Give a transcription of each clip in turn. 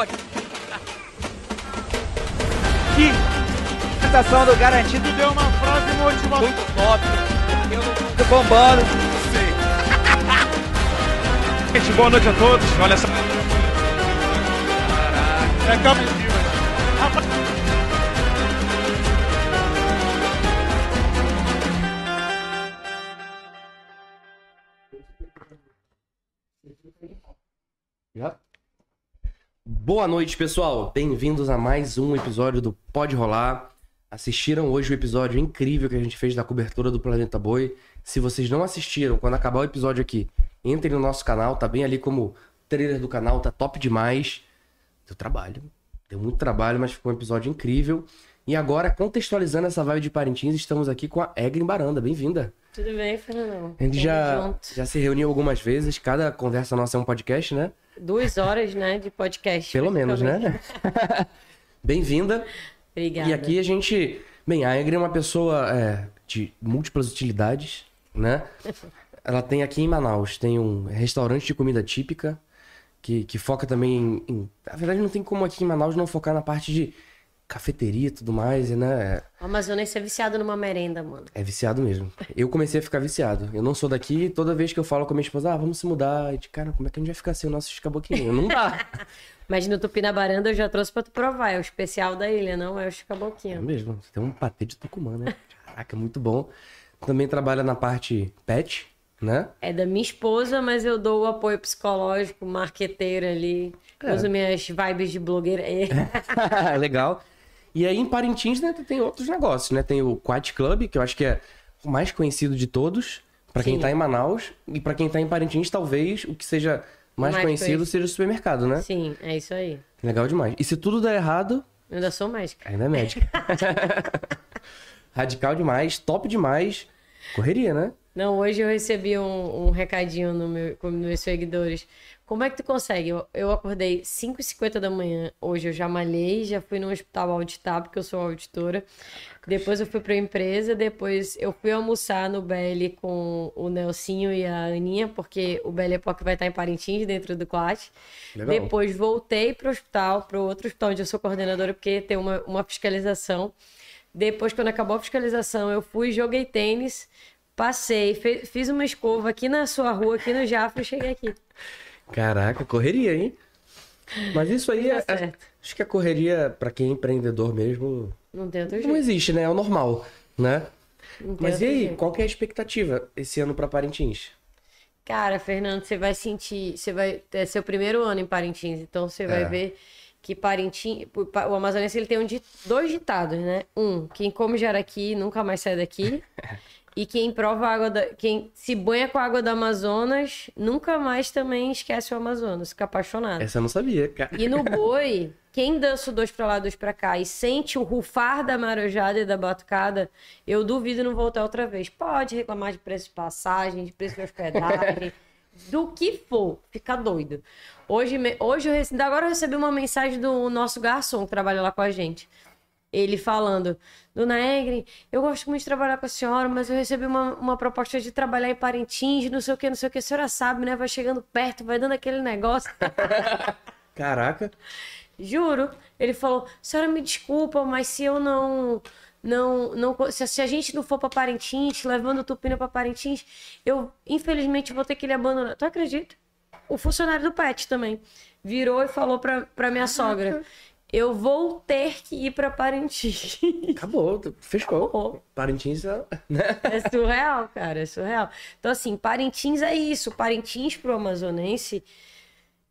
aqui. Que sensação do garantido deu uma frase motivacional. Muito top. Eu não do bombando. sei. Gente, boa noite a todos. Olha essa. É capa. Boa noite, pessoal. Bem-vindos a mais um episódio do Pode Rolar. Assistiram hoje o episódio incrível que a gente fez da cobertura do Planeta Boi. Se vocês não assistiram, quando acabar o episódio aqui, entrem no nosso canal, tá bem ali como trailer do canal, tá top demais. Deu trabalho. Deu muito trabalho, mas ficou um episódio incrível. E agora, contextualizando essa vibe de Parintins, estamos aqui com a Egrin Baranda. Bem-vinda. Tudo bem, Fernandão? A gente Tamo já, junto. já se reuniu algumas vezes, cada conversa nossa é um podcast, né? Duas horas, né, de podcast. Pelo menos, né? Bem-vinda. Obrigada. E aqui a gente. Bem, a Egre é uma pessoa é, de múltiplas utilidades, né? Ela tem aqui em Manaus, tem um restaurante de comida típica, que, que foca também em- Na verdade, não tem como aqui em Manaus não focar na parte de cafeteria e tudo mais, né? O Amazonense é viciado numa merenda, mano. É viciado mesmo. Eu comecei a ficar viciado. Eu não sou daqui e toda vez que eu falo com a minha esposa, ah, vamos se mudar. E de cara, como é que a gente vai ficar sem o nosso escaboquinho? Não dá. Mas no Tupinabaranda eu já trouxe pra tu provar. É o especial da ilha, não é o É chicaboquinho. mesmo. Tem um patê de Tucumã, né? Caraca, muito bom. Também trabalha na parte pet, né? É da minha esposa, mas eu dou o apoio psicológico, marqueteiro ali. É. Uso minhas vibes de blogueira. Legal. E aí em Parintins, né, tem outros negócios, né? Tem o Quat Club, que eu acho que é o mais conhecido de todos, pra quem tá em Manaus, e pra quem tá em Parintins, talvez o que seja mais, Mais conhecido conhecido. seja o supermercado, né? Sim, é isso aí. Legal demais. E se tudo der errado, Eu ainda sou médica. ainda é médica. Radical demais, top demais. Correria, né? Não, hoje eu recebi um, um recadinho no meu, com meus seguidores. Como é que tu consegue? Eu, eu acordei 5h50 da manhã. Hoje eu já malhei, já fui no hospital auditar, porque eu sou auditora. Depois eu fui pra empresa, depois eu fui almoçar no BL com o Nelsinho e a Aninha, porque o BL Epoch vai estar em Parintins, dentro do CLAT. Depois voltei pro hospital, pro outro hospital onde eu sou coordenadora, porque tem uma, uma fiscalização. Depois, quando acabou a fiscalização, eu fui, joguei tênis, passei, fiz uma escova aqui na sua rua, aqui no Jafra, e cheguei aqui. Caraca, correria, hein? Mas isso aí é, certo. acho que a correria pra quem é empreendedor mesmo Não tem outro não jeito. existe, né? É o normal, né? Não Mas e aí, jeito. qual que é a expectativa esse ano pra Parintins? Cara, Fernando, você vai sentir, você vai é seu primeiro ano em Parintins, então você vai É. ver que Parintins, o amazonense ele tem um dois ditados, né? Um, quem come jaraqui nunca mais sai daqui. E quem prova a água da, quem se banha com a água do Amazonas, nunca mais também esquece o Amazonas, fica apaixonado. Essa eu não sabia, cara. E no boi, quem dança dois pra lá, dois pra cá e sente o rufar da marojada e da batucada, eu duvido não voltar outra vez. Pode reclamar de preço de passagem, de preço de hospedagem, do que for, fica doido. Hoje, hoje eu recebi, agora eu recebi uma mensagem do nosso garçom que trabalha lá com a gente. Ele falando, Dona Egre, eu gosto muito de trabalhar com a senhora, mas eu recebi uma, uma proposta de trabalhar em Parintins, não sei o que, não sei o que. A senhora sabe, né? Vai chegando perto, vai dando aquele negócio. Caraca. Juro. Ele falou: senhora, me desculpa, mas se eu não. Não, não, se, se a gente não for pra Parintins, levando o Tupina pra Parintins, eu infelizmente vou ter que lhe abandonar. Tu acredita? O funcionário do PET também virou e falou pra minha sogra: Eu vou ter que ir pra Parintins. Acabou, fechou. Acabou. Parintins, é- né? É surreal, cara, é surreal. Então, assim, Parintins é isso. Parintins pro amazonense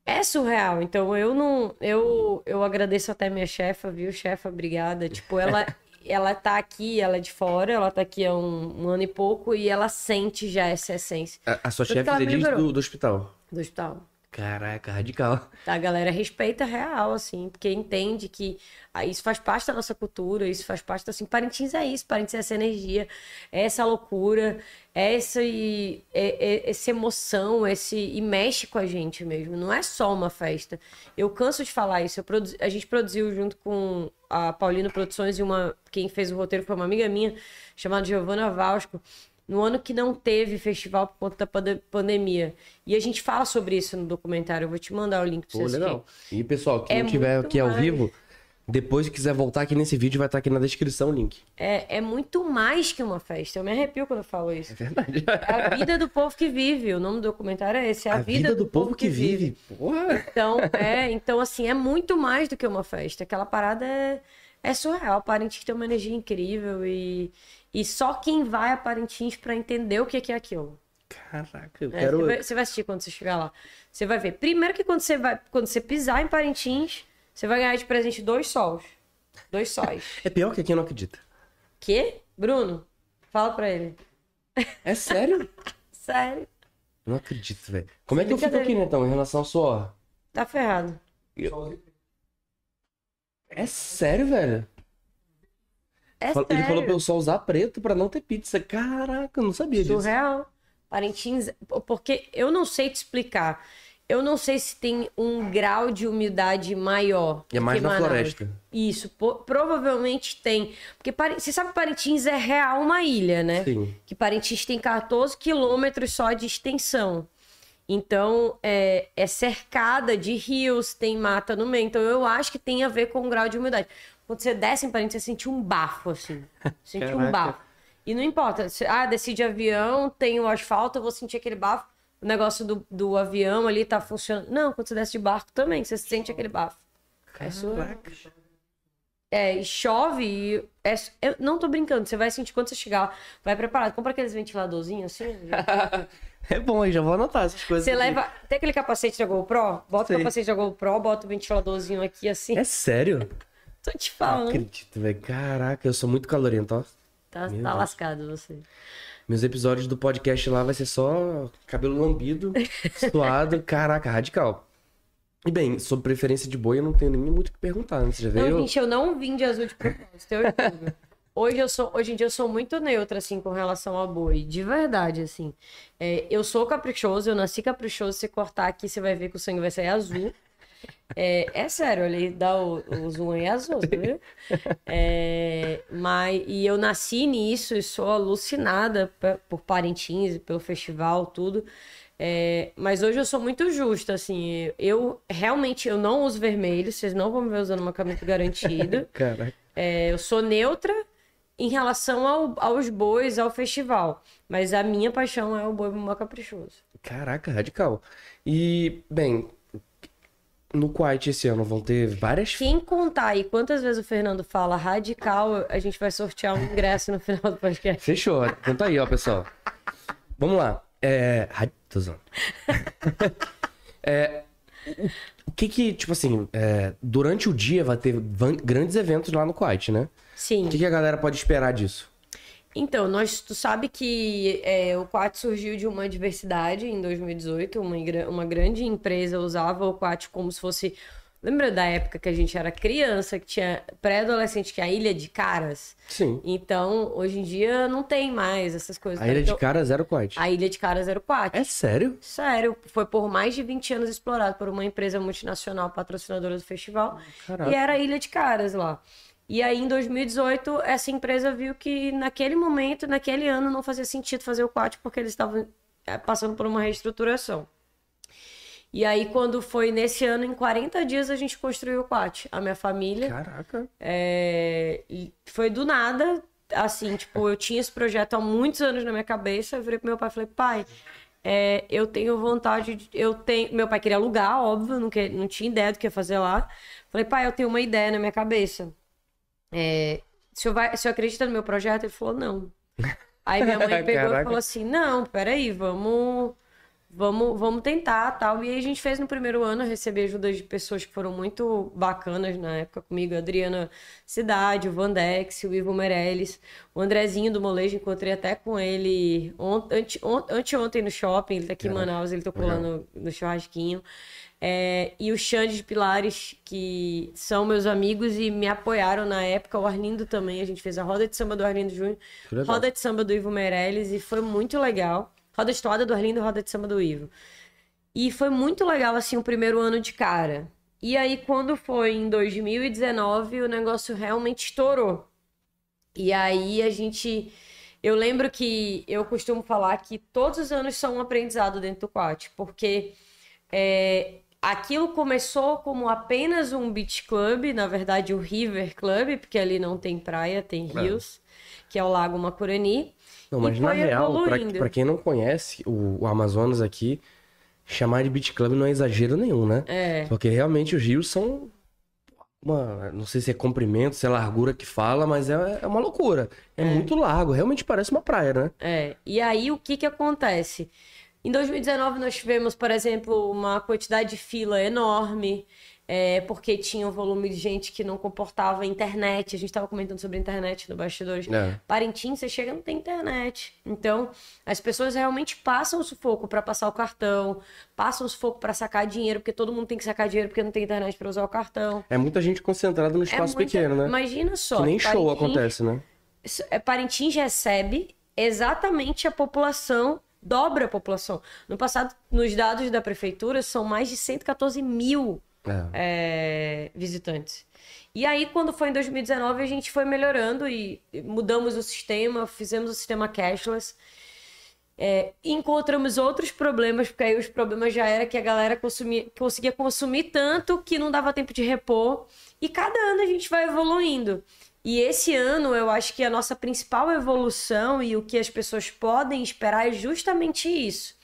é surreal. Então, eu não. Eu, eu agradeço até minha chefa, viu, chefa? Obrigada. Tipo, ela. Ela tá aqui, ela é de fora, ela tá aqui há um, um ano e pouco e ela sente já essa essência A, a sua chefe liberou. do, do hospital. do hospital. Caraca, radical. A galera respeita real, assim, porque entende que ah, isso faz parte da nossa cultura, isso faz parte, assim, Parintins é isso, Parintins é essa energia, é essa loucura, é essa, é- é- essa emoção, esse, e mexe com a gente mesmo, não é só uma festa. Eu canso de falar isso, a gente produziu junto com a Paulino Produções e uma, quem fez o roteiro foi uma amiga minha, chamada Giovana Vasco, no ano que não teve festival por conta da pande- pandemia. E a gente fala sobre isso no documentário. Eu vou te mandar o link pra você Pô, assistir. legal. E pessoal, quem É tiver aqui ao mais. vivo, depois que quiser voltar aqui nesse vídeo, vai estar aqui na descrição o link. É, é muito mais que uma festa. Eu me arrepio quando eu falo isso. É verdade. É a vida do povo que vive. O nome do documentário é esse. É a, A vida do povo que vive. Porra. Então, é, então, assim, é muito mais do que uma festa. Aquela parada é, é surreal. Parintins tem uma energia incrível e, e só quem vai a Parintins pra entender o que que é aquilo. Caraca, eu É, quero. você, vai, você vai assistir quando você chegar lá. Você vai ver. Primeiro que quando você vai, quando você pisar em Parintins, você vai ganhar de presente dois sols. Dois sóis. É pior que quem não acredita. Quê? Bruno? Fala pra ele. É sério? Sério. Eu não acredito, velho. Como é que eu fico aqui, né, então, em relação ao suor? Tá ferrado. É sério, velho? É Ele sério. falou pra eu só usar preto pra não ter pizza. Caraca, eu não sabia disso. Surreal. Parintins, porque eu não sei te explicar. Eu não sei se tem um grau de umidade maior. E é mais que na Manaus. floresta. Isso, provavelmente tem. Porque você sabe que Parintins é real uma ilha, né? Sim. Que Parintins tem 14 quilômetros só de extensão. Então, é, é cercada de rios, tem mata no meio. Então, eu acho que tem a ver com o grau de umidade. Quando você desce em Parintins, você sente um bafo, assim. Sente um bafo. E não importa. Ah, desci de avião, tem o asfalto, eu vou sentir aquele bafo. O negócio do, do avião ali tá funcionando. Não, quando você desce de barco também, você sente aquele bafo. É surreal. É, e chove e. É, eu não tô brincando, você vai sentir quando você chegar lá, vai preparado. Compra aqueles ventiladorzinhos assim. É bom, aí já vou anotar essas coisas. Você aqui. leva. Tem aquele capacete da GoPro? Bota Sei. o capacete da GoPro, bota o ventiladorzinho aqui assim. É sério? Tô te Não falando. acredito, velho. Caraca, eu sou muito calorento, ó. Tá, tá lascado você. Meus episódios do podcast lá vai ser só cabelo lambido, suado. Caraca, radical. E bem, sobre preferência de boi, eu não tenho nem muito o que perguntar. né? Você já Não, veio? gente, eu não vim de azul de propósito, eu juro. Hoje, eu sou, hoje em dia eu sou muito neutra, assim, com relação ao boi. De verdade, assim. É, eu sou caprichoso, eu nasci caprichoso. Se cortar aqui, você vai ver que o sangue vai sair azul. É, é sério, ele dá o, o zoom aí azul, tá vendo? É, mas, e eu nasci nisso e sou alucinada por Parintins, pelo festival, tudo. É, mas hoje eu sou muito justa, assim. Eu realmente eu não uso vermelho, vocês não vão me ver usando uma camisa garantida. Caraca. É, eu sou neutra em relação ao- aos bois, ao festival. Mas a minha paixão é o boi bumba caprichoso. Caraca, radical. E, bem, no Quiet esse ano vão ter várias. Quem contar aí quantas vezes o Fernando fala radical, a gente vai sortear um ingresso no final do podcast. Fechou. Conta aí, ó, pessoal. Vamos lá. É. Tô zoando. É, o- que que, tipo assim, é, durante o dia vai ter grandes eventos lá no Quiet, né? Sim. O que, que a galera pode esperar disso? Então, nós, tu sabe que é, o Quat surgiu de uma diversidade em 2018. Uma, uma grande empresa usava o Quat como se fosse. Lembra da época que a gente era criança, que tinha pré-adolescente, que é a Ilha de Caras? Sim. Então, hoje em dia não tem mais essas coisas. A Ilha de Então, Cara Zero Quiet. A Ilha de Caras era o Quat. É sério? Sério, foi por mais de 20 anos explorado por uma empresa multinacional patrocinadora do festival. Caraca. E era a Ilha de Caras lá. E aí, em 2018, essa empresa viu que naquele momento, naquele ano, não fazia sentido fazer o Quat porque eles estavam eh, passando por uma reestruturação. E aí, quando foi nesse ano, em 40 dias, a gente construiu o Quat. A minha família. Caraca. É, foi do nada, assim, tipo, eu tinha esse projeto há muitos anos na minha cabeça. Eu virei pro meu pai e falei, pai, é, eu tenho vontade de. Eu tenho. Meu pai queria alugar, óbvio, não, que, não tinha ideia do que ia fazer lá. Falei, pai, eu tenho uma ideia na minha cabeça. É, o, senhor vai, o senhor acredita no meu projeto? Ele falou, não. Aí minha mãe pegou Caraca. e falou assim: não, peraí, vamos. Vamos, vamos tentar, tal. E aí a gente fez no primeiro ano, eu recebi ajuda de pessoas que foram muito bacanas na época comigo, a Adriana Cidade, o Vandex, o Ivo Meirelles, o Andrezinho do Molejo, encontrei até com ele ante, ont, anteontem no shopping, ele tá aqui em Manaus, ele tocou lá no, no churrasquinho. É, e o Xande de Pilares, que são meus amigos e me apoiaram na época, o Arlindo também, a gente fez a roda de samba do Arlindo Júnior, roda de samba do Ivo Meirelles e foi muito legal. Roda de toada do Arlindo roda de samba do Ivo. E foi muito legal, assim, o primeiro ano de cara. E aí, quando foi em 2019, o negócio realmente estourou. E aí a gente Eu lembro que eu costumo falar que todos os anos são um aprendizado dentro do Quat, porque é, aquilo começou como apenas um beach club, na verdade o River Club, porque ali não tem praia, tem É. rios, que é o Lago Macurani. Não, mas na real, pra quem não conhece o, o Amazonas aqui, chamar de beat club não é exagero nenhum, né? É. Porque realmente os rios são uma, não sei se é comprimento, se é largura que fala, mas é, é uma loucura. É, muito largo, realmente parece uma praia, né? É, e aí o que que acontece? Em 2019 nós tivemos, por exemplo, uma quantidade de fila enorme, é, porque tinha um volume de gente que não comportava a internet. A gente estava comentando sobre a internet no bastidores. É. Parintins, você chega não tem internet. Então, as pessoas realmente passam o sufoco para passar o cartão, passam o sufoco para sacar dinheiro, porque todo mundo tem que sacar dinheiro porque não tem internet para usar o cartão. É muita gente concentrada no espaço é muita- pequeno, né? Imagina só. que nem que show Parintins- acontece, né? é, Parintins recebe exatamente a população, dobra a população. No passado, nos dados da prefeitura, são mais de 114 mil É. é, visitantes. E aí, quando foi em 2019, a gente foi melhorando e mudamos o sistema, fizemos o sistema cashless. É, encontramos outros problemas, porque aí os problemas já era que a galera consumia, conseguia consumir tanto que não dava tempo de repor. E cada ano a gente vai evoluindo. E esse ano eu acho que a nossa principal evolução e o que as pessoas podem esperar é justamente isso.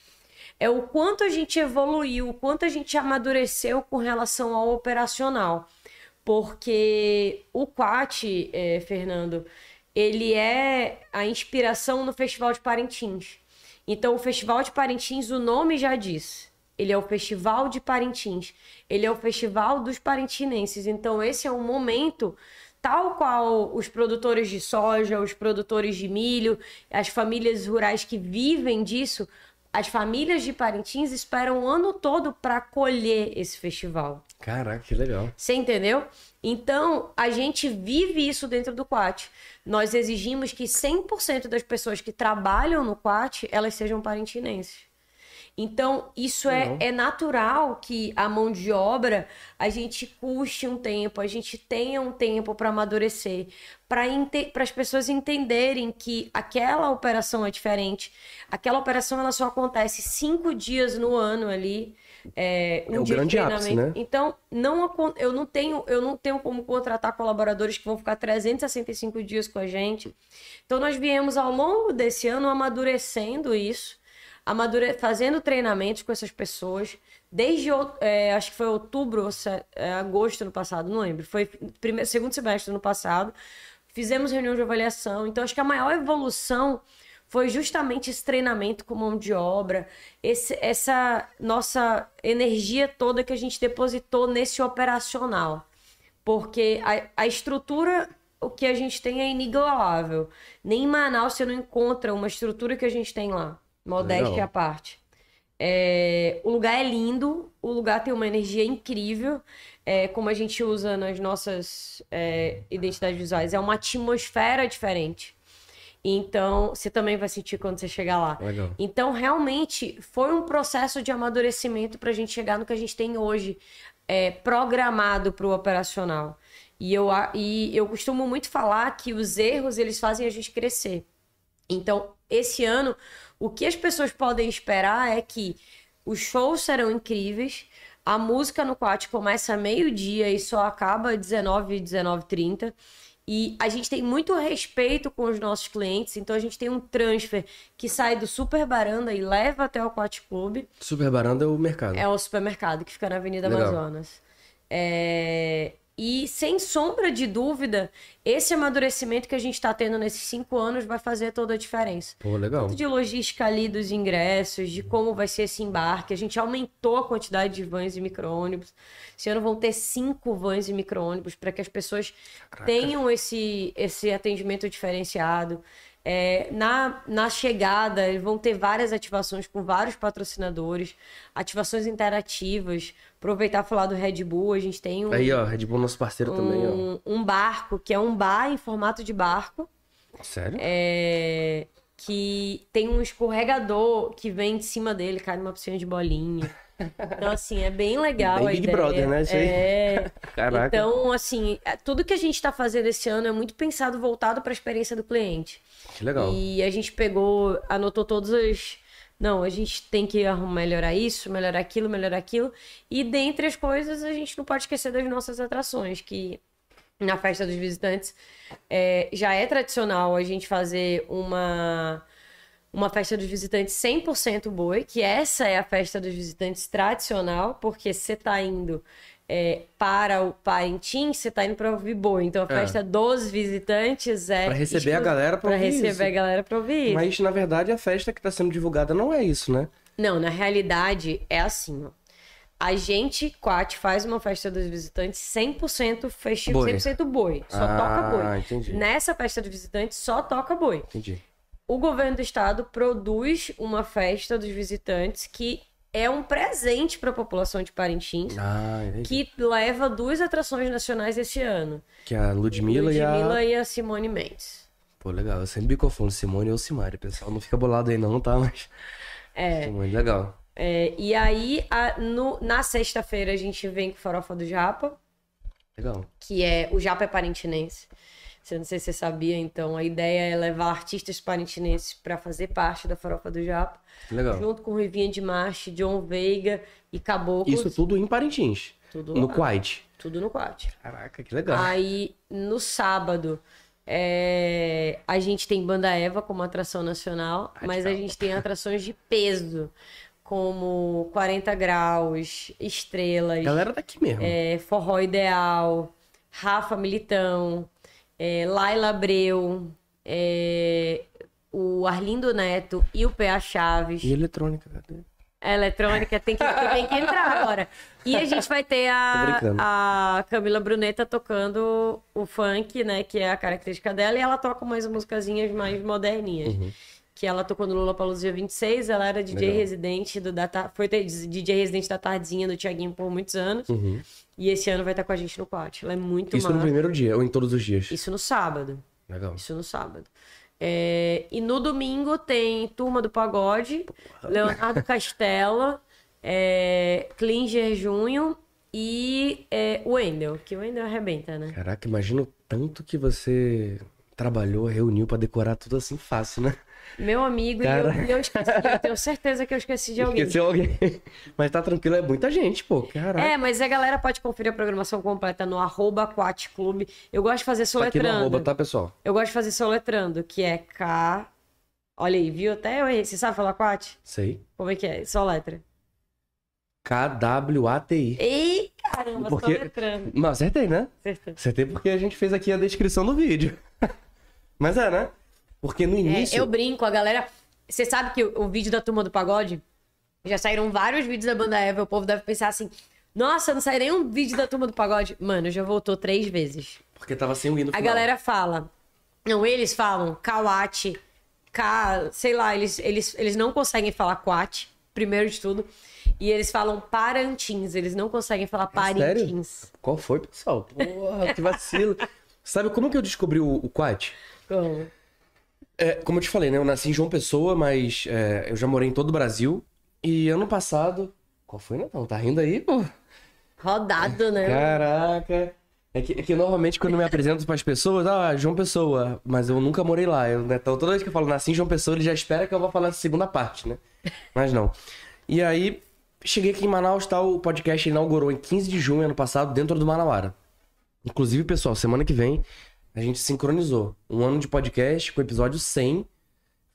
É o quanto a gente evoluiu, o quanto a gente amadureceu com relação ao operacional. Porque o Quat, eh, Fernando, ele é a inspiração no Festival de Parintins. Então, o Festival de Parintins, o nome já diz. Ele é o Festival de Parintins. Ele é o Festival dos parintinenses. Então, esse é um momento tal qual os produtores de soja, os produtores de milho, as famílias rurais que vivem disso, as famílias de Parintins esperam o ano todo para colher esse festival. Caraca, que legal. Você entendeu? Então, a gente vive isso dentro do Quat. Nós exigimos que 100% das pessoas que trabalham no Quat, elas sejam parintinenses. Então, isso é, é natural que a mão de obra a gente custe um tempo, a gente tenha um tempo para amadurecer, para as pessoas entenderem que aquela operação é diferente. Aquela operação ela só acontece cinco dias no ano ali. É, um É o dia de grande ápice, né? Então, não, eu não tenho, eu não tenho como contratar colaboradores que vão ficar 365 dias com a gente. Então, nós viemos ao longo desse ano amadurecendo isso, amadure... fazendo treinamentos com essas pessoas. Desde, é, acho que foi outubro ou é, agosto no passado, não lembro. Foi primeiro, segundo semestre no passado. Fizemos reunião de avaliação. Então, acho que a maior evolução foi justamente esse treinamento com mão de obra, esse- essa nossa energia toda que a gente depositou nesse operacional. Porque a, a estrutura, o que a gente tem é inigualável. Nem em Manaus você não encontra uma estrutura que a gente tem lá. Modéstia Legal. à parte. É, o lugar é lindo, o lugar tem uma energia incrível, é, como a gente usa nas nossas é, identidades visuais, é uma atmosfera diferente. Então, você também vai sentir quando você chegar lá. Legal. Então, realmente, foi um processo de amadurecimento para a gente chegar no que a gente tem hoje, é, programado para o operacional. E eu, e eu costumo muito falar que os erros, eles fazem a gente crescer. Então, esse ano, o que as pessoas podem esperar é que os shows serão incríveis, a música no Quat começa meio-dia e só acaba 19, 19h30. E a gente tem muito respeito com os nossos clientes, então a gente tem um transfer que sai do Super Baranda e leva até o Quat Club. Super Baranda é o mercado. É o supermercado que fica na Avenida Legal. Amazonas. É, E sem sombra de dúvida, esse amadurecimento que a gente está tendo nesses cinco anos vai fazer toda a diferença. Pô, legal. Tanto de logística ali dos ingressos, de como vai ser esse embarque. A gente aumentou a quantidade de vans e micro-ônibus. Esse ano vão ter cinco vans e micro-ônibus para que as pessoas tenham esse, esse atendimento diferenciado. É, na, na chegada, eles vão ter várias ativações com vários patrocinadores, ativações interativas. Aproveitar e falar do Red Bull, a gente tem um, Aí, ó, Red Bull nosso parceiro também, ó. um, um barco, que é um bar em formato de barco. Sério? É, que tem um escorregador que vem de cima dele, cai numa piscina de bolinha. Então, assim, é bem legal Bem a Big ideia. Brother, né, isso aí? É. Caraca. Então, assim, é- tudo que a gente está fazendo esse ano é muito pensado voltado para a experiência do cliente. Que legal. E a gente pegou, anotou todas as. Não, a gente tem que melhorar isso, melhorar aquilo, melhorar aquilo. E dentre as coisas, a gente não pode esquecer das nossas atrações, que na festa dos visitantes é, já é tradicional a gente fazer uma uma festa dos visitantes 100% boi, que essa é a festa dos visitantes tradicional, porque você tá indo é, para o Parintins, você tá indo para ouvir boi. Então a É. festa dos visitantes é Pra receber a galera pra ouvir receber isso. a galera pra ouvir isso. Mas, na verdade, a festa que tá sendo divulgada não é isso, né? Não, na realidade é assim, ó. A gente, Quat, faz uma festa dos visitantes 100% festivo, Boi. 100% boi. Só Ah, toca boi. entendi. Nessa festa dos visitantes só toca boi. Entendi. O governo do estado produz uma festa dos visitantes que é um presente para a população de Parintins, Ah, que leva duas atrações nacionais esse ano. Que a Ludmilla, e a... Ludmilla e a Simone Mendes. Pô, legal. Eu sempre confundo Simone ou Simari. Pessoal, não fica bolado aí não, tá? Mas... É. Simone, legal. É, e aí, a- no- na sexta-feira, a gente vem com Farofa do Japa. Legal. que é o Japa é parintinense. Você não sei se você sabia, então a ideia é levar artistas parintinenses para fazer parte da Farofa do Japa, Legal. junto com Rivinha de Marche, John Veiga e Caboclos. Isso tudo em Parintins. tudo No Kuwait. tudo no quad. Caraca, que legal. Aí no sábado é, a gente tem Banda Eva como atração nacional, mas a gente tem atrações de peso, como 40 graus, estrelas. Galera daqui mesmo. é, Forró Ideal, Rafa Militão, é, Laila Abreu, é, o Arlindo Neto e o PA Chaves. E eletrônica, cadê? A eletrônica tem que, tem que entrar agora. E a gente vai ter a, a Camila Bruneta tocando o funk, né? Que é a característica dela, e ela toca umas musicazinhas mais moderninhas. Que ela tocou no Lula Palusa dia 26, ela era DJ Legal. residente do da Ta- foi DJ residente da Tardinha do Tiaguinho por muitos anos. Uhum. E esse ano vai estar com a gente no quarto. Ela é muito Isso no primeiro dia, ou em todos os dias? Isso no sábado. Legal. Isso no sábado. É, e no domingo tem Turma do Pagode, Leonardo Castella, é, Klinger Junho e é, o Wendel, que o Wendel arrebenta, né? Caraca, imagina o tanto que você trabalhou, reuniu pra decorar tudo assim fácil, né? Meu amigo, e Cara. eu, eu esqueci, eu tenho certeza que eu esqueci de alguém. Esqueceu alguém. Mas tá tranquilo, é muita gente, pô. Caraca. É, mas a galera pode conferir a programação completa no arroba Clube. Eu gosto de fazer tá aqui no soletrando. arroba, tá, pessoal? Eu gosto de fazer soletrando, que é K. Olha aí, viu? Até eu errei. Você sabe falar Quat? Sei. Como é que é? Soletra. K-W-A-T-I. Ei, caramba, Porque- soletrando. Não, acertei, né? Acertou. Acertei porque a gente fez aqui a descrição do vídeo. Mas é, né? Porque no É, início. eu brinco, a galera. Você sabe que o, o vídeo da turma do pagode já saíram vários vídeos da banda Eva. O povo deve pensar assim: Nossa, não saiu nenhum vídeo da turma do pagode. Mano, já voltou três vezes. Porque tava sem o hino A final. galera fala. Não, eles falam Kawate, K, sei lá, eles, eles, eles não conseguem falar Quat, primeiro de tudo. E eles falam Parantins, eles não conseguem falar É sério? Qual foi, pessoal? Porra, que vacilo. Sabe como que eu descobri o, o Quat? Como? É, como eu te falei, né? Eu nasci em João Pessoa, mas é, eu já morei em todo o Brasil. E ano passado. Qual foi, Natal? Tá rindo aí, pô? Rodado, né? Caraca. É que, é que normalmente quando eu me apresento pras pessoas, ah, João Pessoa, mas eu nunca morei lá. Eu, né, então toda vez que eu falo nasci em João Pessoa, ele já espera que eu vou falar a segunda parte, né? Mas não. E aí, cheguei aqui em Manaus, tal, o podcast inaugurou em 15 de junho ano passado, dentro do Manauara. Inclusive, pessoal, semana que vem a gente sincronizou um ano de podcast com o episódio 100.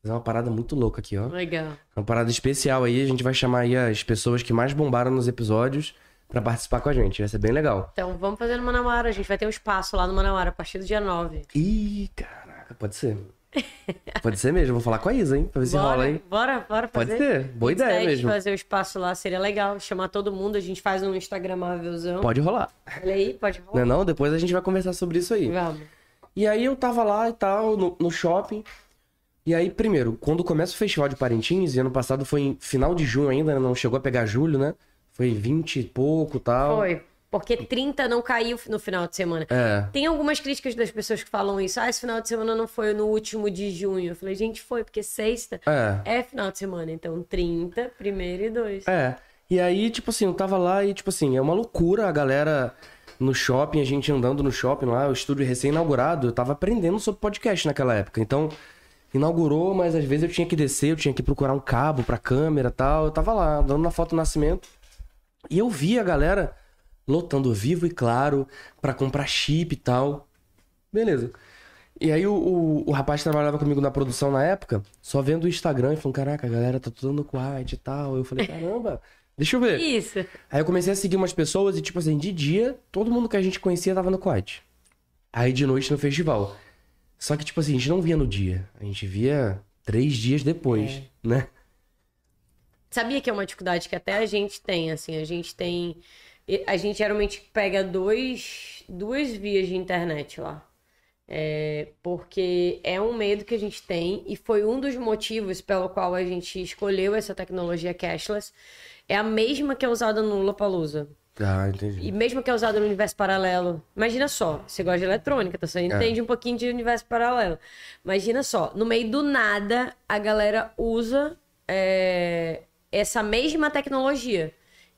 Fazer uma parada muito louca aqui, ó. Legal. Uma parada especial aí, a gente vai chamar aí as pessoas que mais bombaram nos episódios pra participar com a gente. Vai ser bem legal. Então vamos fazer no Manauara. A gente vai ter um espaço lá no Manauara a partir do dia 9. Ih, caraca, pode ser. Pode ser mesmo, vou falar com a Isa, hein? Pra ver se rola, Bora, hein? bora, bora Pode fazer. ser, boa ideia 27, mesmo. fazer o espaço lá seria legal. Chamar todo mundo, a gente faz um Instagramávelzão. Pode rolar. Olha aí, pode Não rolar. é não? Depois a gente vai conversar sobre isso aí. Vamos. E aí eu tava lá e tal, no, no shopping. E aí, primeiro, quando começa o festival de Parintins, e ano passado foi em final de junho ainda, né? não chegou a pegar julho, né? Foi 20 e pouco e tal. Foi. Porque 30 não caiu no final de semana. É. Tem algumas críticas das pessoas que falam isso. Ah, esse final de semana não foi no último de junho. Eu falei, gente, foi, porque sexta É. é final de semana. Então, 30, primeiro e dois. É. E aí, tipo assim, eu tava lá e, tipo assim, é uma loucura a galera no shopping, a gente andando no shopping lá, o estúdio recém-inaugurado, eu tava aprendendo sobre podcast naquela época. Então, inaugurou, mas às vezes eu tinha que descer, eu tinha que procurar um cabo pra câmera tal. Eu tava lá, dando na foto do nascimento. E eu vi a galera lotando vivo e claro pra comprar chip e tal. Beleza. E aí o, o, o rapaz que trabalhava comigo na produção na época, só vendo o Instagram e falando, caraca, a galera tá tudo no quiet e tal. Eu falei, caramba, deixa eu ver. Isso. Aí eu comecei a seguir umas pessoas e, tipo assim, de dia, todo mundo que a gente conhecia tava no quiet. Aí de noite no festival. Só que, tipo assim, a gente não via no dia. A gente via três dias depois, né? Sabia que é uma dificuldade que até a gente tem, assim, a gente tem. A gente geralmente pega dois, duas vias de internet lá. É, porque é um medo que a gente tem e foi um dos motivos pelo qual a gente escolheu essa tecnologia cashless. É a mesma que é usada no Lollapalooza. Ah, entendi. E mesmo que é usada no universo paralelo. Imagina só, você gosta de eletrônica, tá? Você entende um pouquinho de universo paralelo. Imagina só, no meio do nada, a galera usa é, essa mesma tecnologia.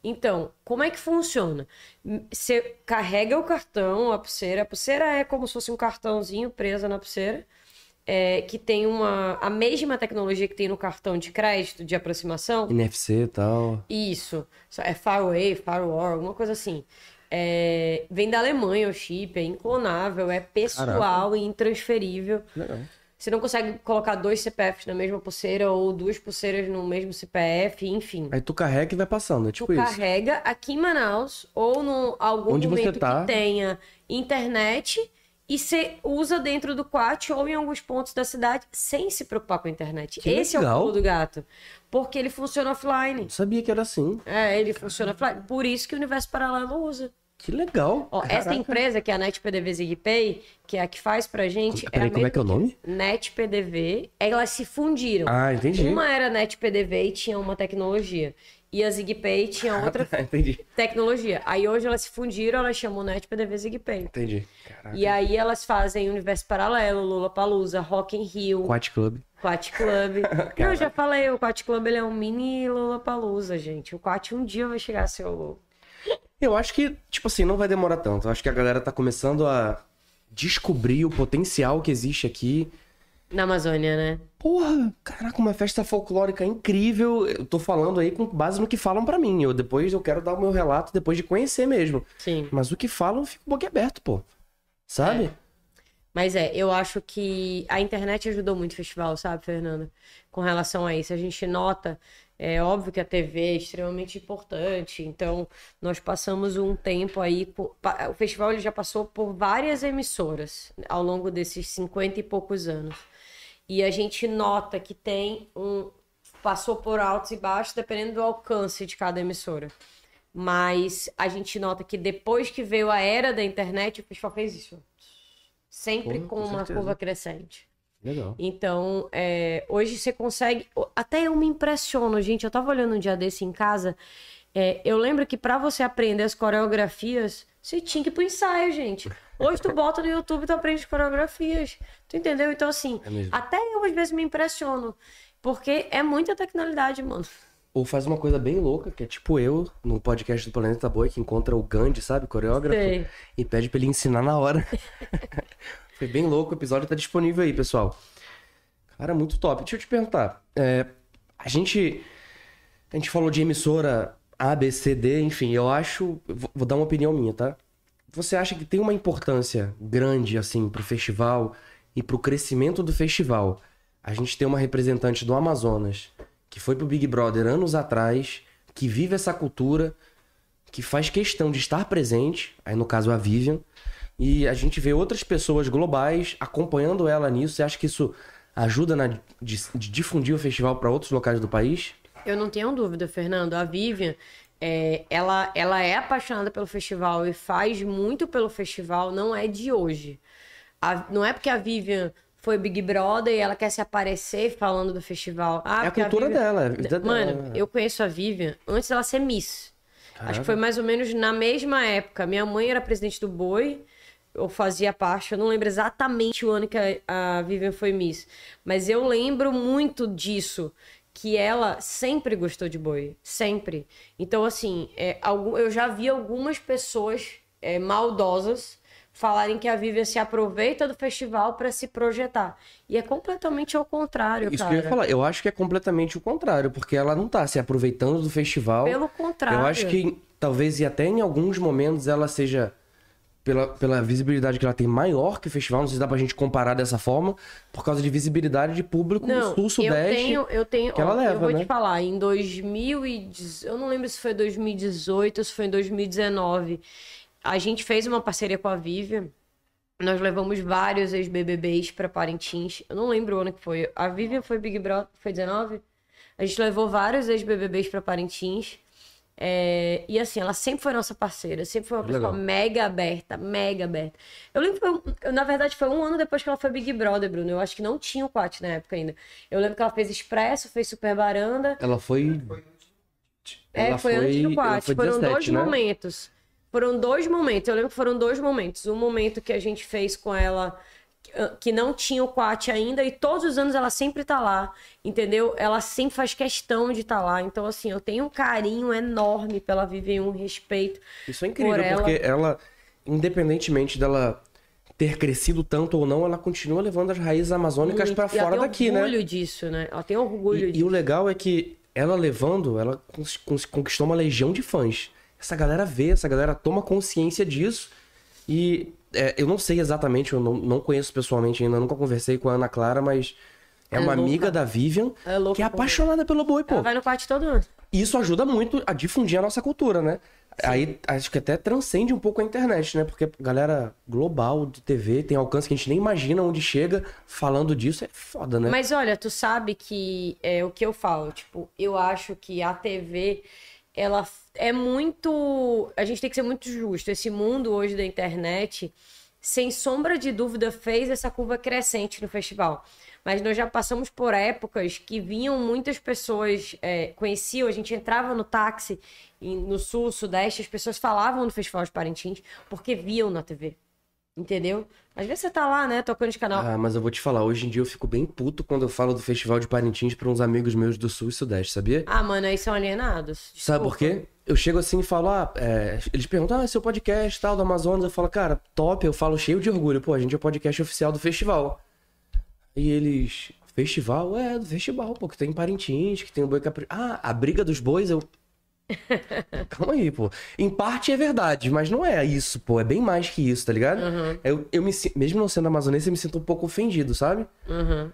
Então, como é que funciona? Você carrega o cartão, a pulseira. A pulseira é como se fosse um cartãozinho presa na pulseira. é, que tem uma a mesma tecnologia que tem no cartão de crédito de aproximação. NFC e tal. Isso. É Farway, Firewall, alguma coisa assim. É, vem da Alemanha o chip, é inclonável, é pessoal e intransferível. Legal. Você não consegue colocar dois CPFs na mesma pulseira ou duas pulseiras no mesmo CPF, enfim. Aí tu carrega e vai passando, é Tu tipo isso. carrega aqui em Manaus ou no algum Onde momento tá. que tenha internet e você usa dentro do Quat ou em alguns pontos da cidade sem se preocupar com a internet. Que Esse é o legal. pulo do gato. Porque ele funciona offline. Não sabia que era assim. É, ele funciona offline. Por isso que o universo paralelo usa. Que legal. Ó, essa empresa, que é a NetPDV ZigPay, que é a que faz pra gente. Peraí, a como é que é o nome? NetPDV, elas se fundiram. Ah, entendi. Uma era NetPDV e tinha uma tecnologia. E a ZigPay tinha outra Ah, entendi. tecnologia. Aí hoje elas se fundiram, elas chamam NetPDV ZigPay. Entendi. Caraca. E aí elas fazem Universo Paralelo, Lula Palusa, Rock in Rio, Quat Club. Quat Club. Não, eu já falei, o Quat Club ele é um mini Lula Palusa, gente. O Quat um dia vai chegar a ser o Eu acho que, tipo assim, não vai demorar tanto. Eu acho que a galera tá começando a descobrir o potencial que existe aqui. na Amazônia, né? Porra, caraca, uma festa folclórica incrível. Eu tô falando aí com base no que falam pra mim. Eu depois eu quero dar o meu relato depois de conhecer mesmo. Sim. Mas o que falam, eu fico boquiaberto, pô. Sabe? Mas é, eu acho que a internet ajudou muito o festival, sabe, Fernanda? Com relação a isso. A gente nota, é óbvio que a TV é extremamente importante, então nós passamos um tempo aí. O festival ele já passou por várias emissoras ao longo desses 50 e poucos anos. E a gente nota que tem um. Passou por altos e baixos, dependendo do alcance de cada emissora. Mas a gente nota que depois que veio a era da internet, o festival fez isso. Sempre Pô, com, com uma curva crescente. Legal. Então, é, hoje você consegue. Até eu me impressiono, gente. Eu tava olhando um dia desse em casa. é, eu lembro que pra você aprender as coreografias, você tinha que ir pro ensaio, gente. Hoje tu bota no YouTube e tu aprende as coreografias. Tu entendeu? Então, assim, É até eu às vezes me impressiono. Porque é muita tecnologade, mano. Ou faz uma coisa bem louca, que é tipo eu, no podcast do Planeta Boi, que encontra o Gandhi, sabe? Coreógrafo. Sei. E pede pra ele ensinar na hora. Foi bem louco, o episódio tá disponível aí, pessoal. Cara, muito top. Deixa eu te perguntar. é, a gente. A gente falou de emissora A, B, C, D, enfim, eu acho. Vou, dar uma opinião minha, tá? Você acha que tem uma importância grande, assim, pro festival e pro crescimento do festival? A gente tem uma representante do Amazonas que foi pro Big Brother anos atrás, que vive essa cultura, que faz questão de estar presente, aí no caso a Vivian, e a gente vê outras pessoas globais acompanhando ela nisso. Você acha que isso ajuda na de, de difundir o festival para outros locais do país? Eu não tenho dúvida, Fernando. A Vivian, é, ela, ela é apaixonada pelo festival e faz muito pelo festival, não é de hoje. A- não é porque a Vivian foi Big Brother e ela quer se aparecer falando do festival. Ah, é a cultura Vivian- dela, é a Mano, dela. eu conheço a Vivian antes dela ser Miss. Acho que foi mais ou menos na mesma época. Minha mãe era presidente do Boi, eu fazia parte, eu não lembro exatamente o ano que a, a Vivian foi Miss, mas eu lembro muito disso, que ela sempre gostou de boi, sempre. Então, assim, é, algum, eu já vi algumas pessoas é, maldosas falarem que a Vivian se aproveita do festival para se projetar. E é completamente ao contrário, Isso cara. que eu ia falar. Eu acho que é completamente o contrário, porque ela não tá se aproveitando do festival. Pelo contrário. Eu acho que talvez e até em alguns momentos ela seja pela, pela visibilidade que ela tem maior que o festival, não sei se dá pra gente comparar dessa forma, por causa de visibilidade de público Não, sul, eu sudeste. tenho, eu tenho, que ela ó, leva, eu vou né? te falar, em 2010, eu não lembro se foi 2018 ou se foi em 2019, a gente fez uma parceria com a Vivian, nós levamos vários ex-BBBs pra Parintins, eu não lembro o ano que foi, a Vivian foi Big Brother, foi 19? A gente levou vários ex-BBBs pra Parintins, é, e assim, ela sempre foi nossa parceira, sempre foi uma pessoa Legal. mega aberta, mega aberta. Eu lembro que foi, eu, na verdade, foi um ano depois que ela foi Big Brother, Bruno. Eu acho que não tinha o Quat na época ainda. Eu lembro que ela fez Expresso, fez Super Baranda. Ela foi. É, ela foi, antes do Quat. foi Foram 17, dois né? momentos. Foram dois momentos. Eu lembro que foram dois momentos. Um momento que a gente fez com ela que não tinha o Quat ainda e todos os anos ela sempre tá lá, entendeu? Ela sempre faz questão de estar tá lá. Então, assim, eu tenho um carinho enorme pela Vivian, um respeito. Isso é incrível, por ela. porque ela, independentemente dela ter crescido tanto ou não, ela continua levando as raízes amazônicas E ela fora tem daqui, né? orgulho disso, né? Ela tem orgulho E, e disso. o legal é que ela levando, ela conquistou uma legião de fãs. Essa galera vê, essa galera toma consciência disso. E é, eu não sei exatamente, eu não, não conheço pessoalmente ainda, nunca conversei com a Ana Clara, mas é, É uma louca. amiga da Vivian É louca que é apaixonada pelo boi, pô. Ela vai no quarto todo ano. E isso ajuda muito a difundir a nossa cultura, né? Aí acho que até transcende um pouco a internet, né? Porque galera global de TV tem alcance que a gente nem imagina onde chega falando disso. É foda, né? Mas olha, tu sabe que é o que eu falo, tipo, eu acho que a TV ela é muito, a gente tem que ser muito justo. Esse mundo hoje da internet, sem sombra de dúvida, fez essa curva crescente no festival. Mas nós já passamos por épocas que vinham muitas pessoas, é, conheciam, a gente entrava no táxi no sul, sudeste, as pessoas falavam do Festival de Parintins porque viam na TV. Entendeu? Às vezes você tá lá, né, tocando de canal. Ah, mas eu vou te falar, hoje em dia eu fico bem puto quando eu falo do Festival de Parintins pra uns amigos meus do Sul e Sudeste, sabia? Ah, mano, aí são alienados. Sabe por Desculpa. quê? Eu chego assim e falo, ah, é, eles perguntam, ah, seu podcast tal, do Amazonas. Eu falo, cara, top, eu falo cheio de orgulho. Pô, a gente é o podcast oficial do festival. E eles, festival? É, do festival, pô, que tem em Parintins, que tem o Boi Capri... Ah, a Briga dos Bois, eu... Calma aí, pô. Em parte é verdade, mas não é isso, pô. É bem mais que isso, tá ligado? Eu, eu me, mesmo não sendo amazonense, eu me sinto um pouco ofendido, sabe? Uhum.